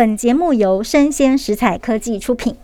本节目由生鲜食材科技出品。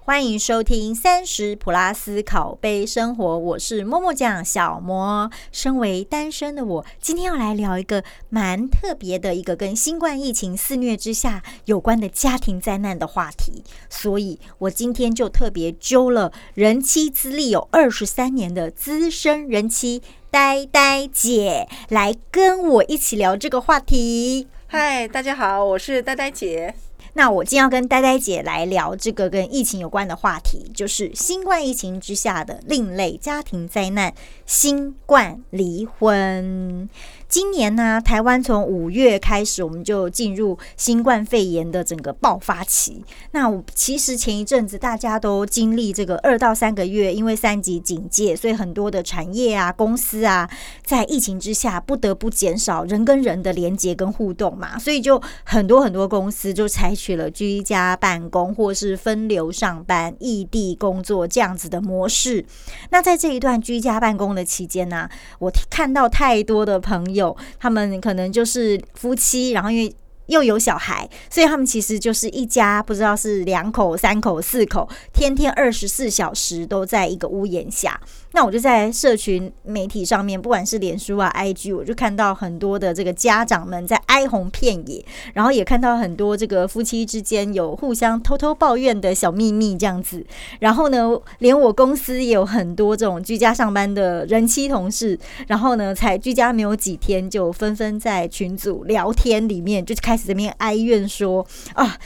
欢迎收听三十普拉斯考杯生活，我是默默酱小魔。身为单身的我，今天要来聊一个蛮特别的一个跟新冠疫情肆虐之下有关的家庭灾难的话题，所以我今天就特别揪了人妻资历有二十三年的资深人妻呆呆姐来跟我一起聊这个话题。嗨，大家好，我是呆呆姐。那我今天要跟呆呆姐来聊这个跟疫情有关的话题，就是新冠疫情之下的另类家庭灾难——新冠离婚。今年呢，台湾从五月开始，我们就进入新冠肺炎的整个爆发期。那其实前一阵子大家都经历这个二到三个月，因为三级警戒，所以很多的产业啊、公司啊，在疫情之下不得不减少人跟人的连接跟互动嘛，所以就很多很多公司就采取了居家办公或是分流上班、异地工作这样子的模式。那在这一段居家办公的期间呢，我看到太多的朋友。他们可能就是夫妻，然后因为又有小孩，所以他们其实就是一家，不知道是两口、三口、四口，天天二十四小时都在一个屋檐下。那我就在社群媒体上面，不管是脸书啊、IG，我就看到很多的这个家长们在哀鸿遍野，然后也看到很多这个夫妻之间有互相偷偷抱怨的小秘密这样子。然后呢，连我公司也有很多这种居家上班的人妻同事，然后呢，才居家没有几天，就纷纷在群组聊天里面就开始怎么样哀怨说啊。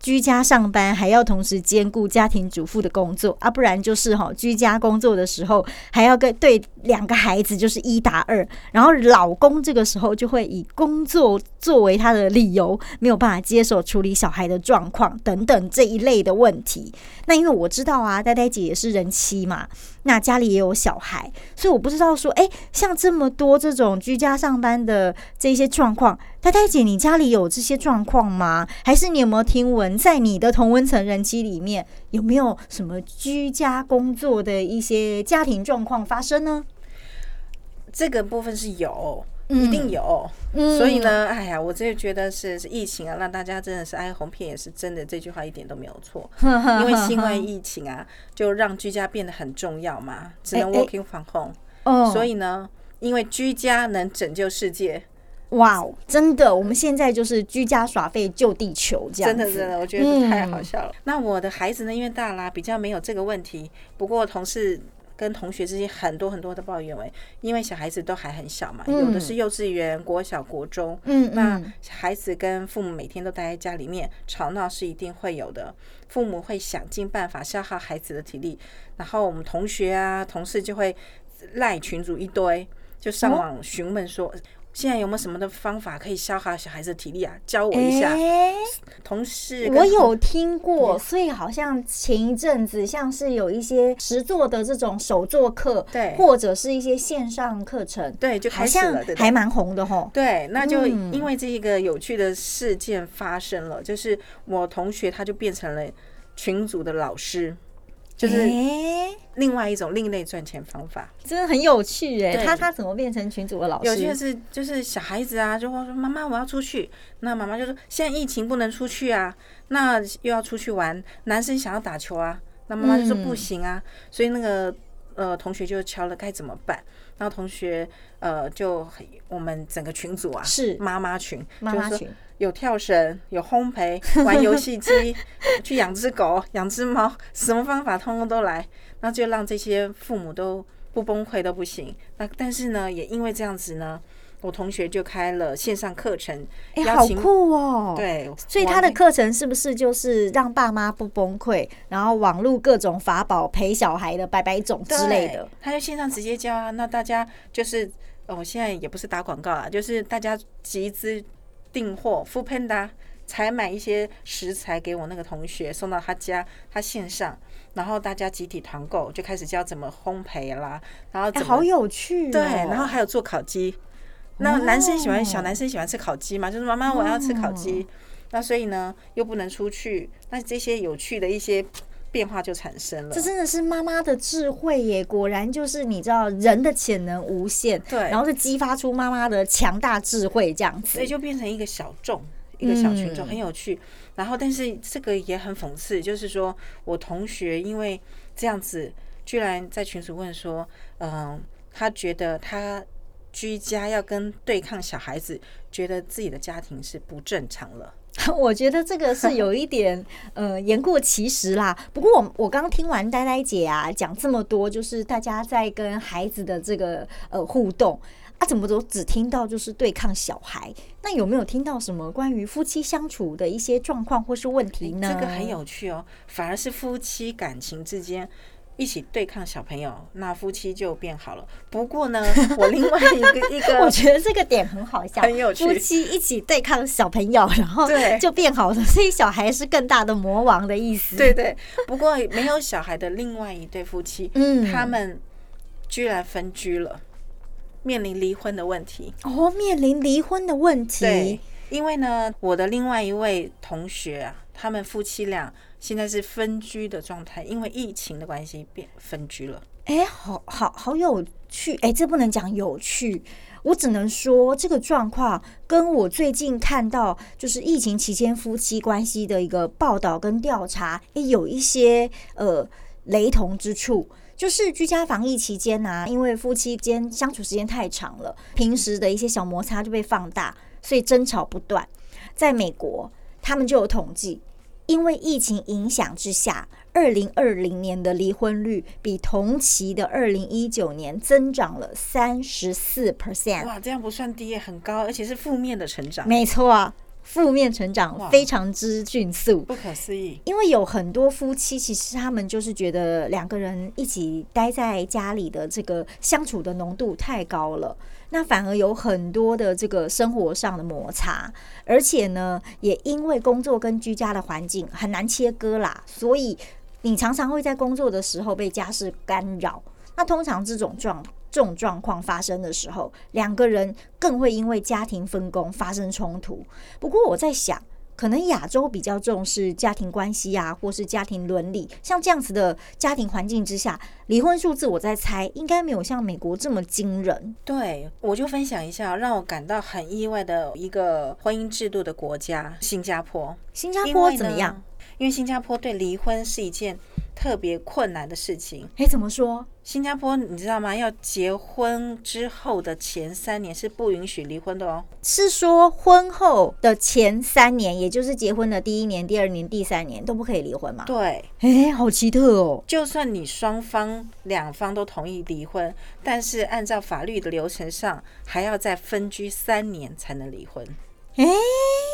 居家上班还要同时兼顾家庭主妇的工作啊，不然就是哈，居家工作的时候还要跟对两个孩子就是一打二，然后老公这个时候就会以工作作为他的理由，没有办法接手处理小孩的状况等等这一类的问题。那因为我知道啊，呆呆姐也是人妻嘛。那家里也有小孩，所以我不知道说，哎，像这么多这种居家上班的这些状况，呆呆姐，你家里有这些状况吗？还是你有没有听闻，在你的同温层人妻里面，有没有什么居家工作的一些家庭状况发生呢？这个部分是有。一定有，所以呢，哎呀，我真的觉得是是疫情啊，让大家真的是哀鸿遍野，是真的，这句话一点都没有错。因为新冠疫情啊，就让居家变得很重要嘛，只能 working from home。哦，所以呢，因为居家能拯救世界，哇哦，真的，我们现在就是居家耍废救地球，这样真的真的，我觉得太好笑了。那我的孩子呢，因为大啦，比较没有这个问题，不过同事。跟同学之间很多很多的抱怨，为因为小孩子都还很小嘛，有的是幼稚园、国小、国中，嗯，那孩子跟父母每天都待在家里面，吵闹是一定会有的。父母会想尽办法消耗孩子的体力，然后我们同学啊、同事就会赖群主一堆，就上网询问说。现在有没有什么的方法可以消耗小孩子的体力啊？教我一下。同事，我有听过，所以好像前一阵子像是有一些实做的这种手作课，对，或者是一些线上课程，对，就开始了，还蛮红的吼。对，那就因为这一个有趣的事件发生了，就是我同学他就变成了群组的老师。就是另外一种另类赚钱方法，真的很有趣哎！他他怎么变成群主的老师？有趣的是，就是小孩子啊，就会说妈妈我要出去，那妈妈就说现在疫情不能出去啊，那又要出去玩，男生想要打球啊，那妈妈就说不行啊，所以那个呃同学就敲了该怎么办？然后同学呃就我们整个群组啊是妈妈群，妈妈群。有跳绳，有烘焙，玩游戏机，去养只狗，养只猫，什么方法通通都来，那就让这些父母都不崩溃都不行。那但是呢，也因为这样子呢，我同学就开了线上课程，哎，好酷哦！对，所以他的课程是不是就是让爸妈不崩溃，然后网络各种法宝陪小孩的百百种之类的？他在线上直接教啊，那大家就是，我现在也不是打广告啊，就是大家集资。订货 o o Panda 采买一些食材给我那个同学送到他家，他线上，然后大家集体团购，就开始教怎么烘焙啦，然后好有趣，对，然后还有做烤鸡。那男生喜欢小男生喜欢吃烤鸡嘛？就是妈妈我要吃烤鸡，那所以呢又不能出去，那这些有趣的一些。变化就产生了，这真的是妈妈的智慧耶！果然就是你知道人的潜能无限，对，然后是激发出妈妈的强大智慧这样子，所以就变成一个小众，一个小群众，很有趣。然后，但是这个也很讽刺，就是说我同学因为这样子，居然在群组问说，嗯，他觉得他居家要跟对抗小孩子，觉得自己的家庭是不正常了。我觉得这个是有一点 呃言过其实啦。不过我我刚听完呆呆姐啊讲这么多，就是大家在跟孩子的这个呃互动啊，怎么都只听到就是对抗小孩？那有没有听到什么关于夫妻相处的一些状况或是问题呢？这个很有趣哦，反而是夫妻感情之间。一起对抗小朋友，那夫妻就变好了。不过呢，我另外一个一个，我觉得这个点很好笑，很有趣。夫妻一起对抗小朋友，然后就变好了。所以小孩是更大的魔王的意思。对对。不过没有小孩的另外一对夫妻，嗯，他们居然分居了，面临离婚的问题。哦，面临离婚的问题。对，因为呢，我的另外一位同学啊，他们夫妻俩。现在是分居的状态，因为疫情的关系变分居了。哎，好好好有趣！哎，这不能讲有趣，我只能说这个状况跟我最近看到就是疫情期间夫妻关系的一个报道跟调查，也有一些呃雷同之处。就是居家防疫期间呢，因为夫妻间相处时间太长了，平时的一些小摩擦就被放大，所以争吵不断。在美国，他们就有统计。因为疫情影响之下，二零二零年的离婚率比同期的二零一九年增长了三十四 percent。哇，这样不算低，很高，而且是负面的成长。没错。负面成长非常之迅速，不可思议。因为有很多夫妻，其实他们就是觉得两个人一起待在家里的这个相处的浓度太高了，那反而有很多的这个生活上的摩擦，而且呢，也因为工作跟居家的环境很难切割啦，所以你常常会在工作的时候被家事干扰。那通常这种状这种状况发生的时候，两个人更会因为家庭分工发生冲突。不过我在想，可能亚洲比较重视家庭关系啊，或是家庭伦理，像这样子的家庭环境之下，离婚数字我在猜应该没有像美国这么惊人。对，我就分享一下让我感到很意外的一个婚姻制度的国家——新加坡。新加坡怎么样？因为新加坡对离婚是一件。特别困难的事情，哎，怎么说？新加坡你知道吗？要结婚之后的前三年是不允许离婚的哦。是说婚后的前三年，也就是结婚的第一年、第二年、第三年都不可以离婚吗？对，哎，好奇特哦。就算你双方两方都同意离婚，但是按照法律的流程上，还要再分居三年才能离婚。哎，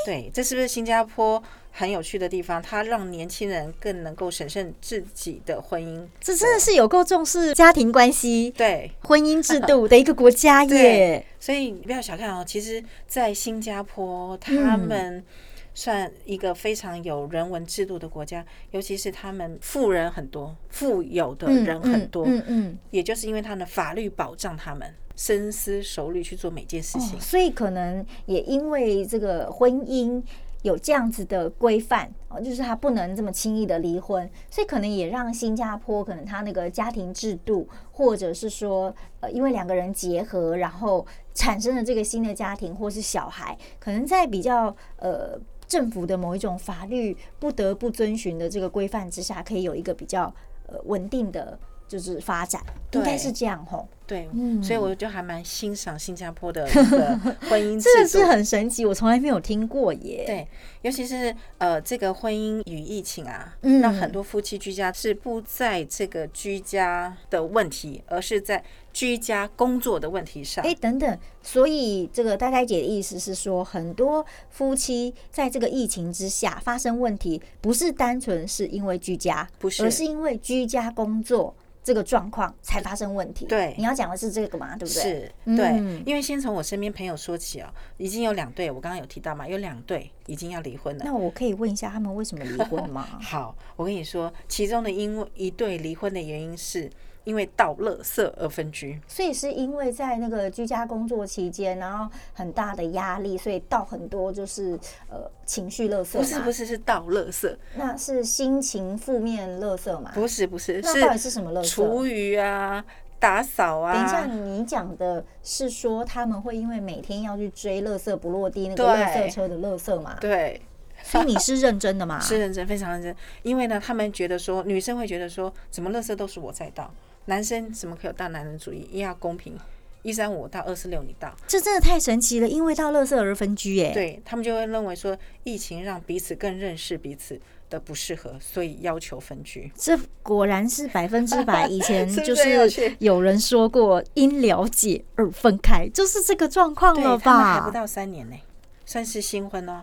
对，这是不是新加坡？很有趣的地方，它让年轻人更能够审慎自己的婚姻。这真的是有够重视家庭关系、对婚姻制度 的一个国家耶。所以你不要小看哦，其实，在新加坡，他们算一个非常有人文制度的国家，尤其是他们富人很多，富有的人很多。嗯嗯，也就是因为他们的法律保障他们。深思熟虑去做每件事情，所以可能也因为这个婚姻有这样子的规范哦，就是他不能这么轻易的离婚，所以可能也让新加坡可能他那个家庭制度，或者是说呃，因为两个人结合，然后产生了这个新的家庭或是小孩，可能在比较呃政府的某一种法律不得不遵循的这个规范之下，可以有一个比较呃稳定的。就是发展，应该是这样吼。对，所以我就还蛮欣赏新加坡的 婚姻制度，这是很神奇，我从来没有听过耶。对，尤其是呃，这个婚姻与疫情啊，那很多夫妻居家是不在这个居家的问题，而是在居家工作的问题上。哎，等等，所以这个呆呆姐的意思是说，很多夫妻在这个疫情之下发生问题，不是单纯是因为居家，不是，而是因为居家工作。这个状况才发生问题。对，你要讲的是这个嘛，对不对？是，对，因为先从我身边朋友说起哦，已经有两对，我刚刚有提到嘛，有两对已经要离婚了。那我可以问一下他们为什么离婚吗？好，我跟你说，其中的因为一对离婚的原因是。因为倒垃圾而分居，所以是因为在那个居家工作期间，然后很大的压力，所以倒很多就是呃情绪垃圾。不是不是是倒垃圾，那是心情负面垃圾嘛？不是不是，那到底是什么垃圾？厨余啊。打扫啊。等一下，你讲的是说他们会因为每天要去追垃圾不落地那个垃圾车的垃圾嘛？对。所以你是认真的吗？是认真，非常认真。因为呢，他们觉得说，女生会觉得说，怎么垃圾都是我在倒，男生怎么可以有大男人主义？一定要公平，一三五到二四六你到。这真的太神奇了，因为到乐色而分居，哎，对他们就会认为说，疫情让彼此更认识彼此的不适合，所以要求分居。这果然是百分之百。以前 就是有人说过，因了解而分开，就是这个状况了吧？还不到三年呢，算是新婚哦。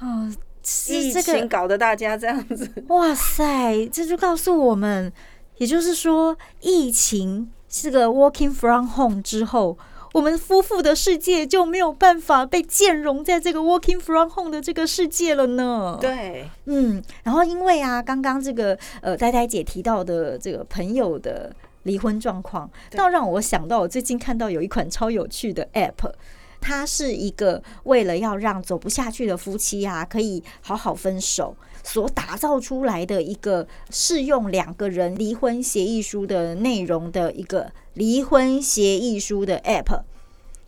哦。疫情搞得大家这样子，哇塞！这就告诉我们，也就是说，疫情是个 working from home 之后，我们夫妇的世界就没有办法被兼容在这个 working from home 的这个世界了呢。对，嗯，然后因为啊，刚刚这个呃呆呆姐提到的这个朋友的离婚状况，倒让我想到，我最近看到有一款超有趣的 app。它是一个为了要让走不下去的夫妻啊，可以好好分手所打造出来的一个适用两个人离婚协议书的内容的一个离婚协议书的 App，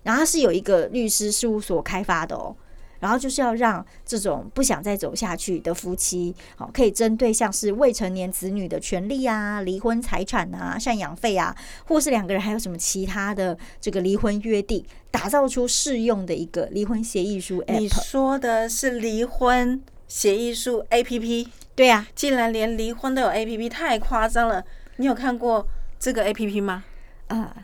然后它是有一个律师事务所开发的哦。然后就是要让这种不想再走下去的夫妻，好，可以针对像是未成年子女的权利啊、离婚财产啊、赡养费啊，或是两个人还有什么其他的这个离婚约定，打造出适用的一个离婚协议书 App。你说的是离婚协议书 APP？对呀，竟然连离婚都有 APP，太夸张了！你有看过这个 APP 吗？啊。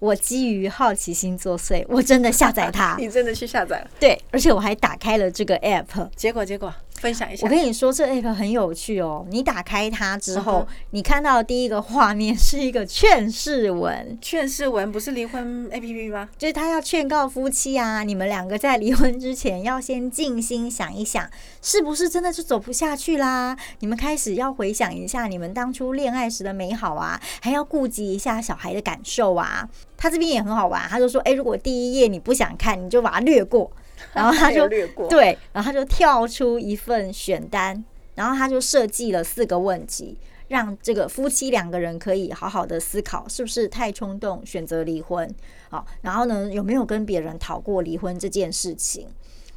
我基于好奇心作祟，我真的下载它。你真的去下载了？对，而且我还打开了这个 app。结果，结果。分享一下，我跟你说，这 app 很有趣哦。你打开它之后，你看到第一个画面是一个劝世文。劝世文不是离婚 app 吗？就是他要劝告夫妻啊，你们两个在离婚之前要先静心想一想，是不是真的是走不下去啦？你们开始要回想一下你们当初恋爱时的美好啊，还要顾及一下小孩的感受啊。他这边也很好玩，他就说：“哎，如果第一页你不想看，你就把它略过。” 然后他就对，然后他就跳出一份选单，然后他就设计了四个问题，让这个夫妻两个人可以好好的思考，是不是太冲动选择离婚？好，然后呢，有没有跟别人讨过离婚这件事情？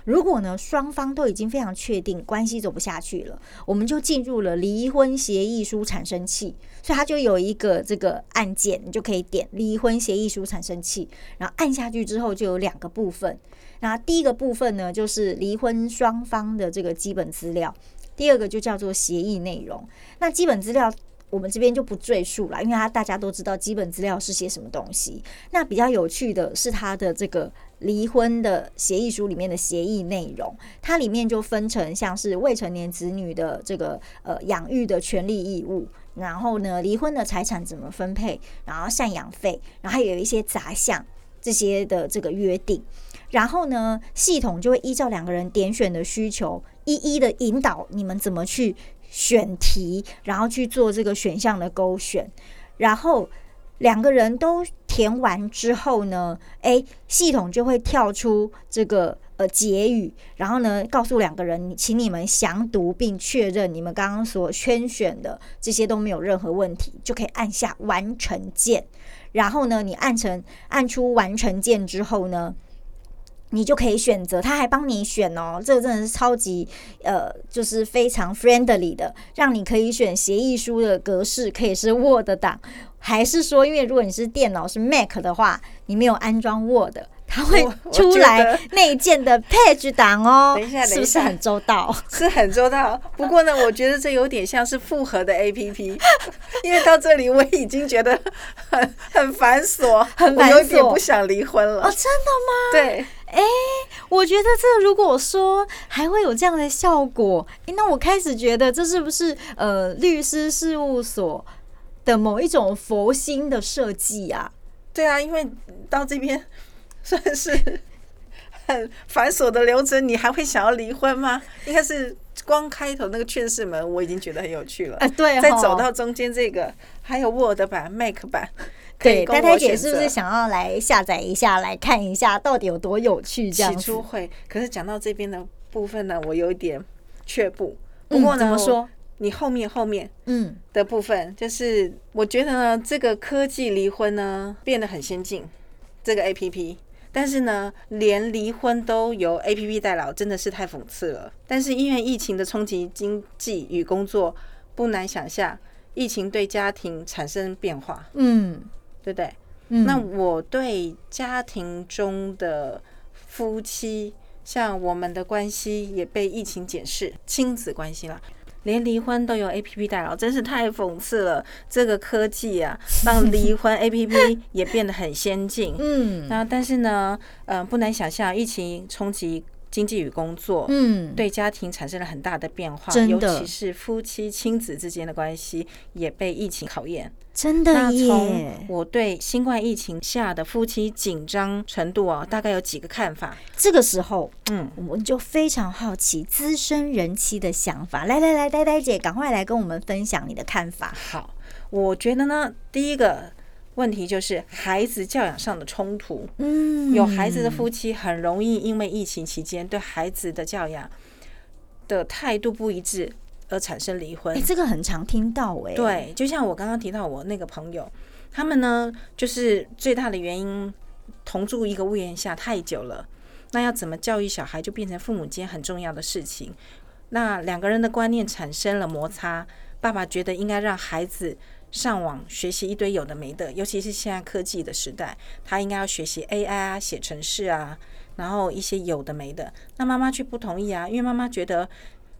如果呢，双方都已经非常确定关系走不下去了，我们就进入了离婚协议书产生器，所以它就有一个这个按键，你就可以点离婚协议书产生器，然后按下去之后就有两个部分。那第一个部分呢，就是离婚双方的这个基本资料；第二个就叫做协议内容。那基本资料我们这边就不赘述了，因为它大家都知道基本资料是些什么东西。那比较有趣的是它的这个离婚的协议书里面的协议内容，它里面就分成像是未成年子女的这个呃养育的权利义务，然后呢离婚的财产怎么分配，然后赡养费，然后还有一些杂项这些的这个约定。然后呢，系统就会依照两个人点选的需求，一一的引导你们怎么去选题，然后去做这个选项的勾选。然后两个人都填完之后呢，诶，系统就会跳出这个呃结语，然后呢，告诉两个人，请你们详读并确认你们刚刚所圈选的这些都没有任何问题，就可以按下完成键。然后呢，你按成按出完成键之后呢？你就可以选择，他还帮你选哦，这个真的是超级呃，就是非常 friendly 的，让你可以选协议书的格式，可以是 Word 档，还是说，因为如果你是电脑是 Mac 的话，你没有安装 Word，它会出来内建的 Page 档哦。等一下，是不是很周到？是很周到。不过呢，我觉得这有点像是复合的 APP，因为到这里我已经觉得很很繁琐，很繁琐，不想离婚了。哦，真的吗？对。哎，我觉得这如果说还会有这样的效果，哎，那我开始觉得这是不是呃律师事务所的某一种佛心的设计啊？对啊，因为到这边算是很繁琐的流程，你还会想要离婚吗？应该是光开头那个劝世门，我已经觉得很有趣了。啊，对，再走到中间这个，还有 Word 版、Mac 版。对，呆呆姐是不是想要来下载一下，来看一下到底有多有趣？这样起初会，可是讲到这边的部分呢，我有一点却步。不过呢，怎么说？你后面后面嗯的部分，就是我觉得呢，这个科技离婚呢变得很先进，这个 A P P，但是呢，连离婚都由 A P P 代劳，真的是太讽刺了。但是因为疫情的冲击，经济与工作，不难想象，疫情对家庭产生变化，嗯，对不对？嗯，那我对家庭中的夫妻，像我们的关系也被疫情检视，亲子关系了。连离婚都有 A P P 代劳，真是太讽刺了。这个科技啊，让离婚 A P P 也变得很先进。嗯，那但是呢，呃，不难想象，疫情冲击。经济与工作，嗯，对家庭产生了很大的变化，尤其是夫妻亲子之间的关系也被疫情考验。真的耶！我对新冠疫情下的夫妻紧张程度啊，大概有几个看法。这个时候，嗯，我们就非常好奇资深人妻的想法。来来来，呆呆姐，赶快来跟我们分享你的看法。好，我觉得呢，第一个。问题就是孩子教养上的冲突。嗯，有孩子的夫妻很容易因为疫情期间对孩子的教养的态度不一致而产生离婚。哎，这个很常听到哎。对，就像我刚刚提到我那个朋友，他们呢就是最大的原因同住一个屋檐下太久了，那要怎么教育小孩就变成父母间很重要的事情。那两个人的观念产生了摩擦，爸爸觉得应该让孩子。上网学习一堆有的没的，尤其是现在科技的时代，他应该要学习 AI 啊、写程式啊，然后一些有的没的。那妈妈却不同意啊，因为妈妈觉得，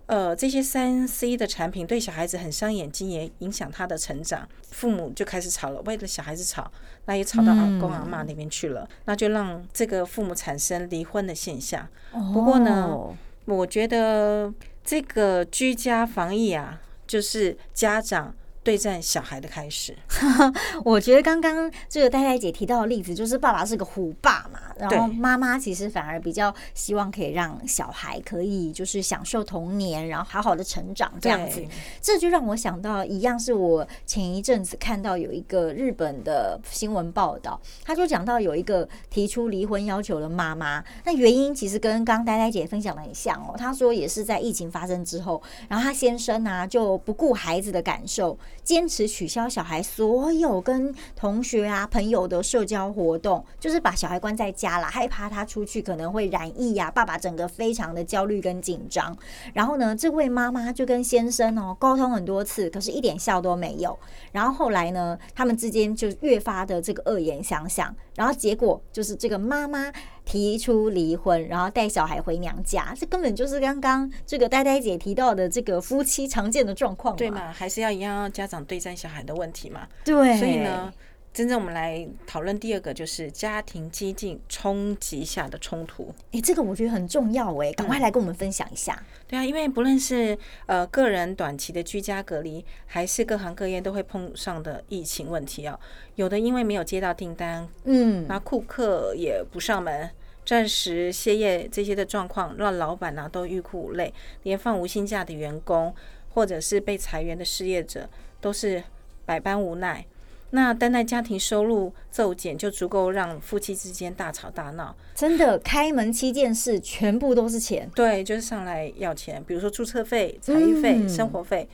呃，这些三 C 的产品对小孩子很伤眼睛，也影响他的成长。父母就开始吵了，为了小孩子吵，那也吵到阿公阿妈那边去了，那就让这个父母产生离婚的现象。不过呢，我觉得这个居家防疫啊，就是家长。对战小孩的开始，我觉得刚刚这个呆呆姐提到的例子，就是爸爸是个虎爸嘛，然后妈妈其实反而比较希望可以让小孩可以就是享受童年，然后好好的成长这样子。这就让我想到一样，是我前一阵子看到有一个日本的新闻报道，他就讲到有一个提出离婚要求的妈妈，那原因其实跟刚呆呆姐分享的很像哦。他说也是在疫情发生之后，然后他先生啊就不顾孩子的感受。坚持取消小孩所有跟同学啊朋友的社交活动，就是把小孩关在家了，害怕他出去可能会染疫呀。爸爸整个非常的焦虑跟紧张。然后呢，这位妈妈就跟先生哦沟通很多次，可是一点效都没有。然后后来呢，他们之间就越发的这个恶言相向。然后结果就是这个妈妈。提出离婚，然后带小孩回娘家，这根本就是刚刚这个呆呆姐提到的这个夫妻常见的状况，对嘛？还是要一样家长对战小孩的问题嘛？对，所以呢。真正我们来讨论第二个，就是家庭激进冲击下的冲突。哎，这个我觉得很重要哎，赶快来跟我们分享一下。对啊，因为不论是呃个人短期的居家隔离，还是各行各业都会碰上的疫情问题啊。有的因为没有接到订单，嗯，那顾客也不上门，暂时歇业这些的状况，让老板呢都欲哭无泪，连放无薪假的员工，或者是被裁员的失业者，都是百般无奈。那单单家庭收入骤减就足够让夫妻之间大吵大闹？真的，开门七件事全部都是钱。对，就是上来要钱，比如说注册费、彩育费、生活费，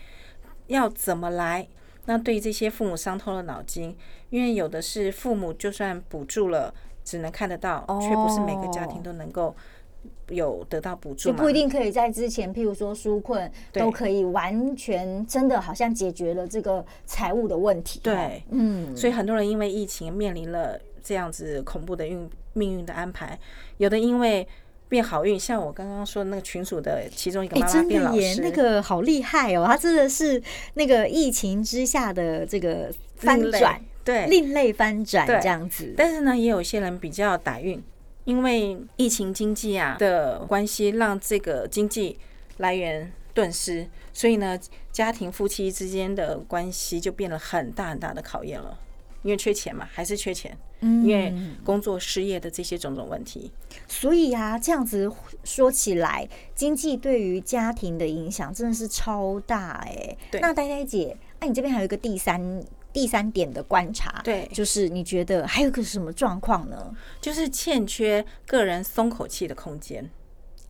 要怎么来？那对这些父母伤透了脑筋，因为有的是父母就算补助了，只能看得到，却不是每个家庭都能够。有得到补助，就不一定可以在之前，譬如说纾困，都可以完全真的好像解决了这个财务的问题。对，嗯，所以很多人因为疫情面临了这样子恐怖的运命运的安排，有的因为变好运，像我刚刚说那个群主的其中一个妈妈变老师，那个好厉害哦，他真的是那个疫情之下的这个翻转，对，另类翻转这样子。但是呢，也有些人比较打运。因为疫情经济啊的关系，让这个经济来源顿失，所以呢，家庭夫妻之间的关系就变了很大很大的考验了。因为缺钱嘛，还是缺钱。嗯，因为工作失业的这些种种问题，所以呀，这样子说起来，经济对于家庭的影响真的是超大哎。对，那呆呆姐，那你这边还有一个第三。第三点的观察，对，就是你觉得还有个什么状况呢？就是欠缺个人松口气的空间。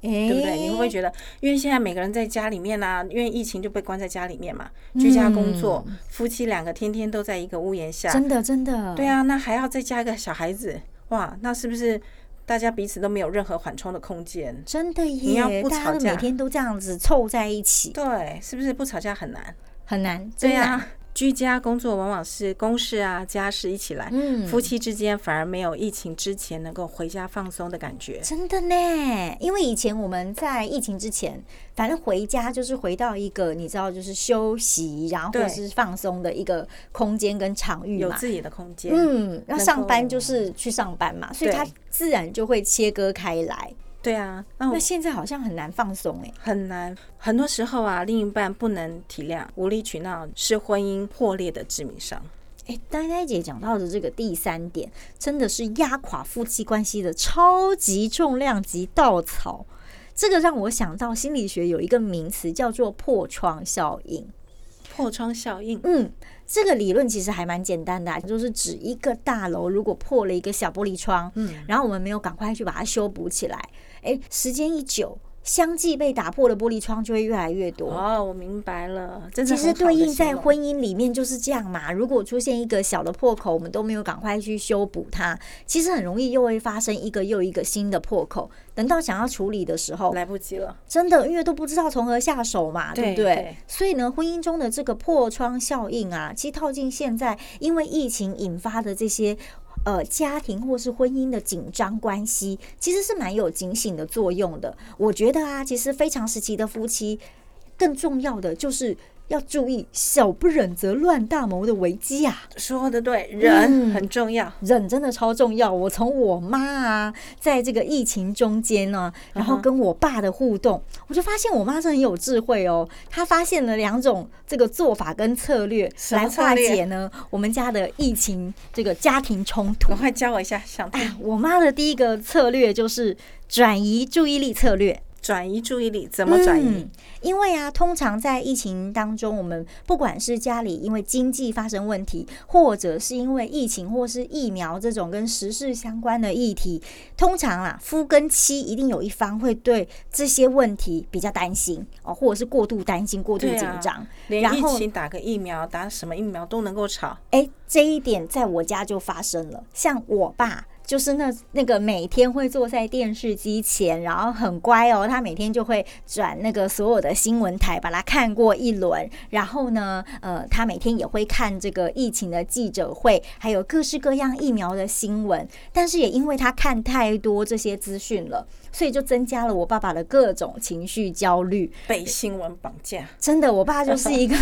对不对？你会不会觉得，因为现在每个人在家里面呢，因为疫情就被关在家里面嘛，居家工作，夫妻两个天天都在一个屋檐下，真的真的，对啊，那还要再加一个小孩子，哇，那是不是大家彼此都没有任何缓冲的空间？真的耶，你要不吵架，每天都这样子凑在一起，对，是不是不吵架很难？很难，对呀。居家工作往往是公事啊、家事一起来，夫妻之间反而没有疫情之前能够回家放松的感觉。真的呢，因为以前我们在疫情之前，反正回家就是回到一个你知道，就是休息，然后或者是放松的一个空间跟场域有自己的空间。嗯，那上班就是去上班嘛，所以它自然就会切割开来。对啊，那现在好像很难放松哎，很难。很多时候啊，另一半不能体谅，无理取闹是婚姻破裂的致命伤。哎，呆呆姐讲到的这个第三点，真的是压垮夫妻关系的超级重量级稻草。这个让我想到心理学有一个名词叫做破窗效应。破窗效应，嗯，这个理论其实还蛮简单的，就是指一个大楼如果破了一个小玻璃窗，嗯，然后我们没有赶快去把它修补起来，哎，时间一久。相继被打破的玻璃窗就会越来越多哦，我明白了。真的其实对应在婚姻里面就是这样嘛。如果出现一个小的破口，我们都没有赶快去修补它，其实很容易又会发生一个又一个新的破口。等到想要处理的时候，来不及了。真的，因为都不知道从何下手嘛，对不对？所以呢，婚姻中的这个破窗效应啊，其实套进现在，因为疫情引发的这些。呃，家庭或是婚姻的紧张关系，其实是蛮有警醒的作用的。我觉得啊，其实非常时期的夫妻，更重要的就是。要注意小不忍则乱大谋的危机啊！说的对，忍很重要，忍真的超重要。我从我妈啊，在这个疫情中间呢，然后跟我爸的互动，我就发现我妈是很有智慧哦。她发现了两种这个做法跟策略来化解呢我们家的疫情这个家庭冲突。赶快教我一下，想听。我妈的第一个策略就是转移注意力策略。转移注意力怎么转移？因为啊，通常在疫情当中，我们不管是家里因为经济发生问题，或者是因为疫情，或是疫苗这种跟时事相关的议题，通常啊，夫跟妻一定有一方会对这些问题比较担心哦，或者是过度担心、过度紧张。连疫情打个疫苗，打什么疫苗都能够吵。哎，这一点在我家就发生了，像我爸。就是那那个每天会坐在电视机前，然后很乖哦。他每天就会转那个所有的新闻台，把它看过一轮。然后呢，呃，他每天也会看这个疫情的记者会，还有各式各样疫苗的新闻。但是也因为他看太多这些资讯了，所以就增加了我爸爸的各种情绪焦虑，被新闻绑架。真的，我爸就是一个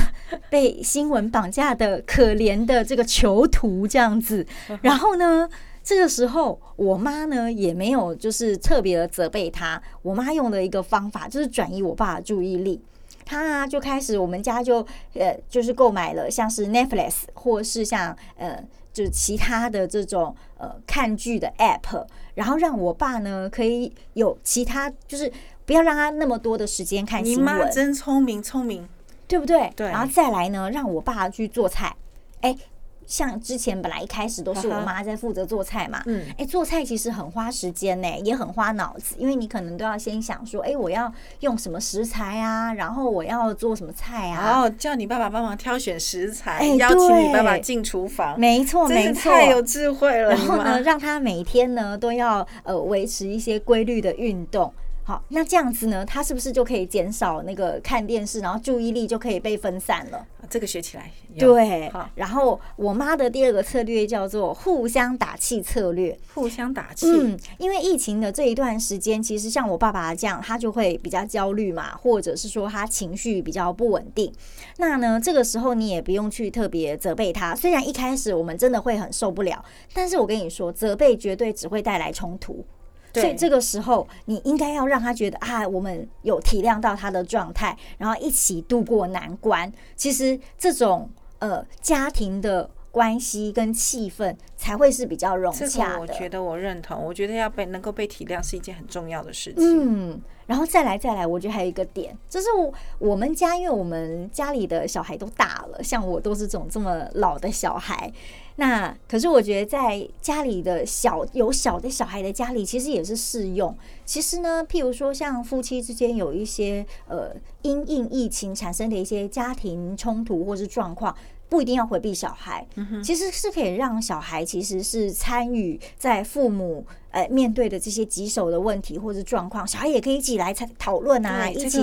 被新闻绑架的可怜的这个囚徒这样子。然后呢？这个时候，我妈呢也没有就是特别的责备他。我妈用的一个方法就是转移我爸的注意力。他就开始，我们家就呃就是购买了像是 Netflix 或是像呃就是其他的这种呃看剧的 App，然后让我爸呢可以有其他就是不要让他那么多的时间看新闻。你妈真聪明，聪明，对不对？对。然后再来呢，让我爸去做菜。哎。像之前本来一开始都是我妈在负责做菜嘛，嗯，哎，做菜其实很花时间呢，也很花脑子，因为你可能都要先想说，哎，我要用什么食材啊，然后我要做什么菜啊，然后叫你爸爸帮忙挑选食材，邀请你爸爸进厨房，没错，没错，太有智慧了。然后呢，让他每天呢都要呃维持一些规律的运动。好，那这样子呢，他是不是就可以减少那个看电视，然后注意力就可以被分散了？这个学起来对。好，然后我妈的第二个策略叫做互相打气策略。互相打气。嗯，因为疫情的这一段时间，其实像我爸爸这样，他就会比较焦虑嘛，或者是说他情绪比较不稳定。那呢，这个时候你也不用去特别责备他。虽然一开始我们真的会很受不了，但是我跟你说，责备绝对只会带来冲突。所以这个时候，你应该要让他觉得啊，我们有体谅到他的状态，然后一起度过难关。其实这种呃家庭的关系跟气氛才会是比较融洽的。我觉得我认同，我觉得要被能够被体谅是一件很重要的事情。嗯，然后再来再来，我觉得还有一个点，就是我们家，因为我们家里的小孩都大了，像我都是这种这么老的小孩。那可是我觉得在家里的小有小的小孩的家里，其实也是适用。其实呢，譬如说像夫妻之间有一些呃因应疫情产生的一些家庭冲突或是状况，不一定要回避小孩，其实是可以让小孩其实是参与在父母呃面对的这些棘手的问题或者状况，小孩也可以一起来讨讨论啊，一起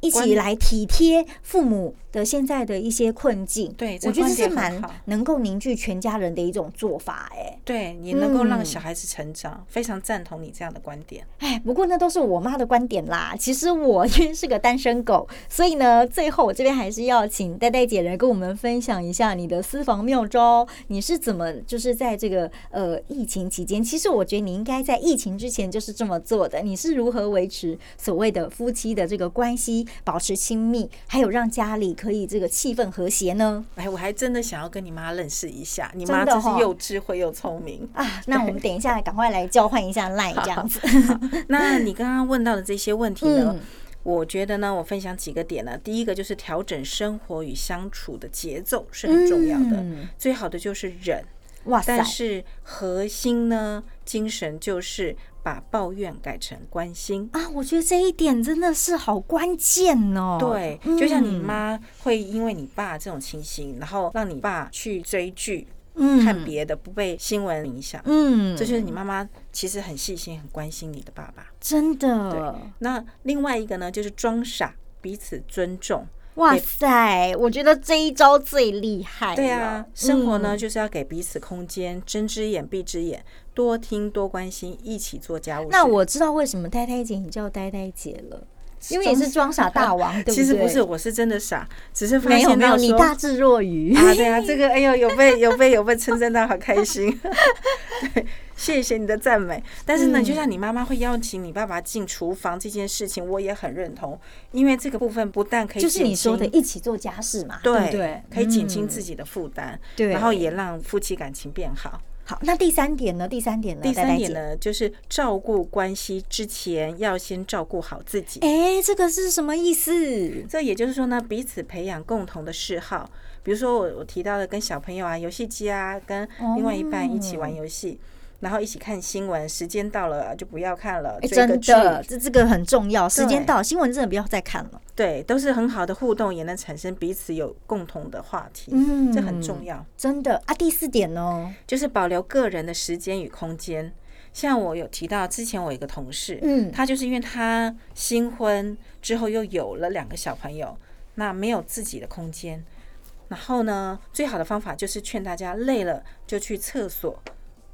一起来体贴父母。的现在的一些困境，对，我觉得是蛮能够凝聚全家人的一种做法，哎，对你能够让小孩子成长，非常赞同你这样的观点。哎，不过那都是我妈的观点啦。其实我因为是个单身狗，所以呢，最后我这边还是要请呆呆姐来跟我们分享一下你的私房妙招。你是怎么就是在这个呃疫情期间？其实我觉得你应该在疫情之前就是这么做的。你是如何维持所谓的夫妻的这个关系，保持亲密，还有让家里？可以这个气氛和谐呢？哎，我还真的想要跟你妈认识一下，你妈真是又智慧又聪明啊！那我们等一下赶快来交换一下 line 这样子。那你刚刚问到的这些问题呢？我觉得呢，我分享几个点呢。第一个就是调整生活与相处的节奏是很重要的，最好的就是忍。哇塞！但是核心呢，精神就是。把抱怨改成关心啊！我觉得这一点真的是好关键哦。对，就像你妈会因为你爸这种情形，然后让你爸去追剧、看别的，不被新闻影响。嗯，这就是你妈妈其实很细心、很关心你的爸爸。真的。那另外一个呢，就是装傻，彼此尊重。哇塞，我觉得这一招最厉害。对啊，生活呢就是要给彼此空间，睁只眼闭只眼，多听多关心，一起做家务。那我知道为什么呆呆姐你叫呆呆姐了。因为你是装傻大王，对不对？其实不是，我是真的傻，只是没有没有，你大智若愚啊！对啊，这个哎呦，有被有被有被称赞到，好开心。对，谢谢你的赞美。但是呢，就像你妈妈会邀请你爸爸进厨房这件事情，我也很认同，因为这个部分不但可以就是你说的一起做家事嘛，对对？可以减轻自己的负担，对，然后也让夫妻感情变好。好，那第三点呢？第三点呢？第三点呢，就是照顾关系之前要先照顾好自己。哎，这个是什么意思？这也就是说呢，彼此培养共同的嗜好，比如说我我提到的跟小朋友啊，游戏机啊，跟另外一半一起玩游戏。然后一起看新闻，时间到了就不要看了。真的，这这个很重要。时间到，新闻真的不要再看了。对，都是很好的互动，也能产生彼此有共同的话题。嗯，这很重要。真的啊，第四点呢，就是保留个人的时间与空间。像我有提到，之前我有一个同事，嗯，他就是因为他新婚之后又有了两个小朋友，那没有自己的空间。然后呢，最好的方法就是劝大家累了就去厕所。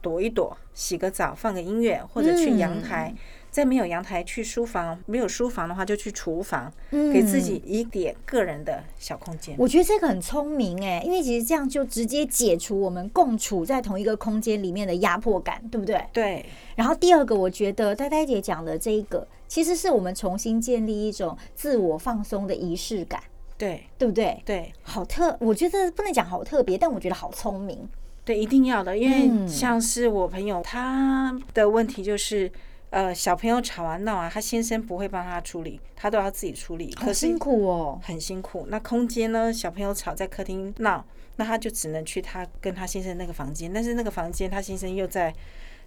躲一躲，洗个澡，放个音乐，或者去阳台。在没有阳台，去书房；没有书房的话，就去厨房，给自己一点个人的小空间。我觉得这个很聪明哎，因为其实这样就直接解除我们共处在同一个空间里面的压迫感，对不对？对。然后第二个，我觉得呆呆姐讲的这一个，其实是我们重新建立一种自我放松的仪式感。对，对不对？对，好特，我觉得不能讲好特别，但我觉得好聪明。对，一定要的，因为像是我朋友，他的问题就是，呃，小朋友吵啊闹啊，他先生不会帮他处理，他都要自己处理，很辛苦哦，很辛苦。那空间呢？小朋友吵在客厅闹，那他就只能去他跟他先生那个房间，但是那个房间他先生又在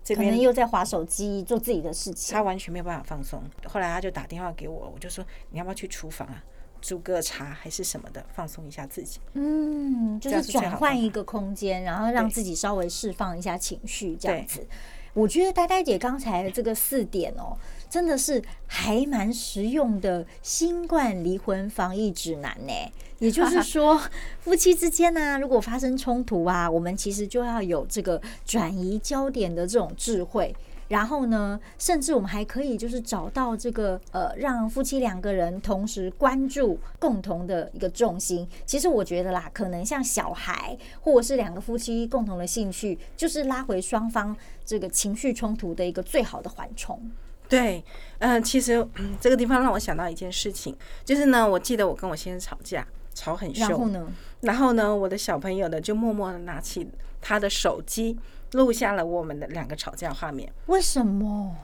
这边又在划手机做自己的事情，他完全没有办法放松。后来他就打电话给我，我就说你要不要去厨房啊？煮个茶还是什么的，放松一下自己。嗯，就是转换一个空间，然后让自己稍微释放一下情绪，这样子。我觉得呆呆姐刚才这个四点哦，真的是还蛮实用的新冠离婚防疫指南呢。也就是 说，夫妻之间呢，如果发生冲突啊，我们其实就要有这个转移焦点的这种智慧。然后呢，甚至我们还可以就是找到这个呃，让夫妻两个人同时关注共同的一个重心。其实我觉得啦，可能像小孩或者是两个夫妻共同的兴趣，就是拉回双方这个情绪冲突的一个最好的缓冲。对，嗯，其实这个地方让我想到一件事情，就是呢，我记得我跟我先生吵架，吵很凶。然后呢？然后呢，我的小朋友呢就默默的拿起他的手机，录下了我们的两个吵架画面。为什么？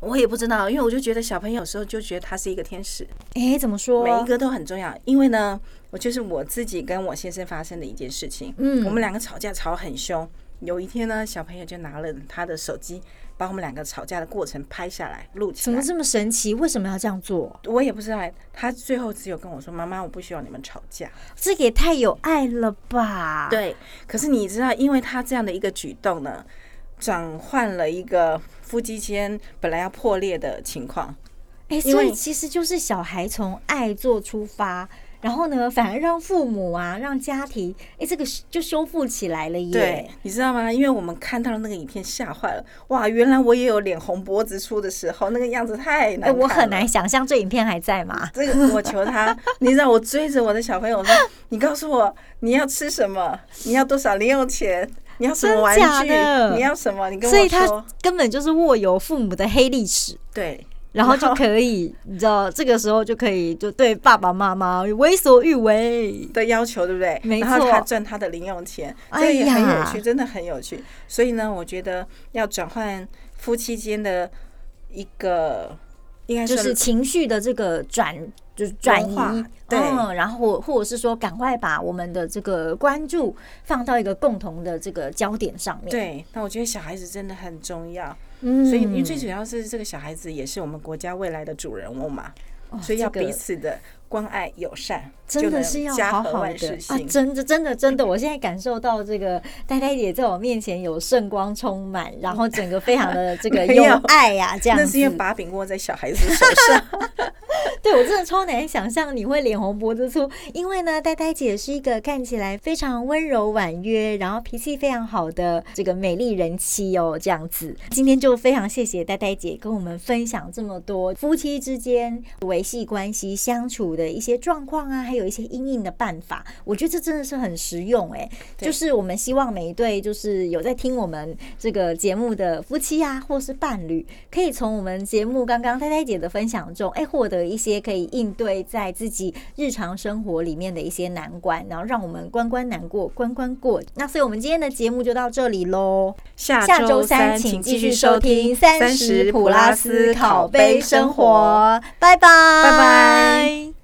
我也不知道，因为我就觉得小朋友有时候就觉得他是一个天使。哎，怎么说？每一个都很重要，因为呢，我就是我自己跟我先生发生的一件事情。嗯我们两个吵架吵很凶。有一天呢，小朋友就拿了他的手机，把我们两个吵架的过程拍下来录起来。怎么这么神奇？为什么要这样做？我也不知道，他最后只有跟我说：“妈妈，我不希望你们吵架。这个也太有爱了吧？”，对，可是你知道，因为他这样的一个举动呢，转换了一个夫妻间本来要破裂的情况。哎，所以其实就是小孩从爱做出发，然后呢，反而让父母啊，让家庭，哎，这个就修复起来了耶。对，你知道吗？因为我们看到了那个影片，吓坏了。哇，原来我也有脸红脖子粗的时候，那个样子太难哎，我很难想象这影片还在吗？这个我求他，你知道我追着我的小朋友说：“你告诉我你要吃什么，你要多少零用钱，你要什么玩具，你要什么？你跟所以他我说。根本就是握有父母的黑历史。”对，然后就可以，你知道，这个时候就可以就对爸爸妈妈为所欲为。的要求，对不对？没然后错他赚他的零用钱，这也很有呀趣，真的很有趣。所以呢，我觉得要转换夫妻间的一个，应该就是情绪的这个转，就是转移嗯，然后或者是说，赶快把我们的这个关注放到一个共同的这个焦点上面。，对。那我觉得小孩子真的很重要，嗯所以因为最主要是这个小孩子也是我们国家未来的主人翁嘛，所以要彼此的关爱友善，真的是要好好的啊！真的，真的，真的，我现在感受到这个呆呆姐在我面前有圣光充满，然后整个非常的这个 没有有爱呀、这样子。那是因为把柄握在小孩子手上。对我真的超难想象你会脸红脖子粗，因为呢，呆呆姐是一个看起来非常温柔婉约，然后脾气非常好的这个美丽人妻哦，这样子。今天就非常谢谢呆呆姐跟我们分享这么多夫妻之间维系关系相处的一些状况啊，还有一些应应的办法。我觉得这真的是很实用哎、对就是我们希望每一对就是有在听我们这个节目的夫妻啊，或是伴侣，可以从我们节目刚刚呆呆姐的分享中，哎，获得一些可以应对在自己日常生活里面的一些难关，然后让我们关关难过关关过。那所以我们今天的节目就到这里喽。下下周三三请继继续续收听三三十十普拉斯普拉斯拷拷贝贝生活。，拜拜，拜拜。